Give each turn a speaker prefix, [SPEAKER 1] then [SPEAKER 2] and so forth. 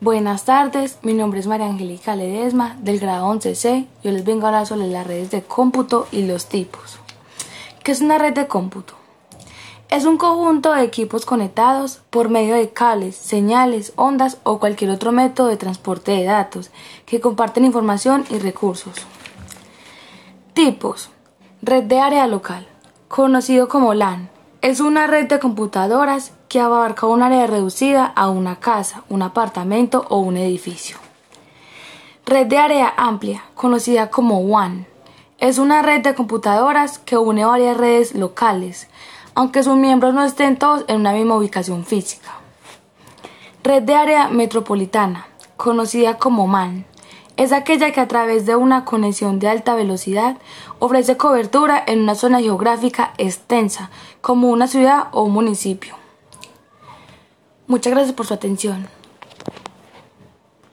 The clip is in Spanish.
[SPEAKER 1] Buenas tardes, mi nombre es María Angélica Ledesma del grado 11C. Yo les vengo a hablar sobre las redes de cómputo y los tipos. ¿Qué es una red de cómputo? Es un conjunto de equipos conectados por medio de cables, señales, ondas o cualquier otro método de transporte de datos que comparten información y recursos. Tipos. Red de área local, conocido como LAN. Es una red de computadoras que abarca un área reducida a una casa, un apartamento o un edificio. Red de área amplia, conocida como WAN, es una red de computadoras que une varias redes locales, aunque sus miembros no estén todos en una misma ubicación física. Red de área metropolitana, conocida como MAN, es aquella que a través de una conexión de alta velocidad ofrece cobertura en una zona geográfica extensa, como una ciudad o un municipio. Muchas gracias por su atención.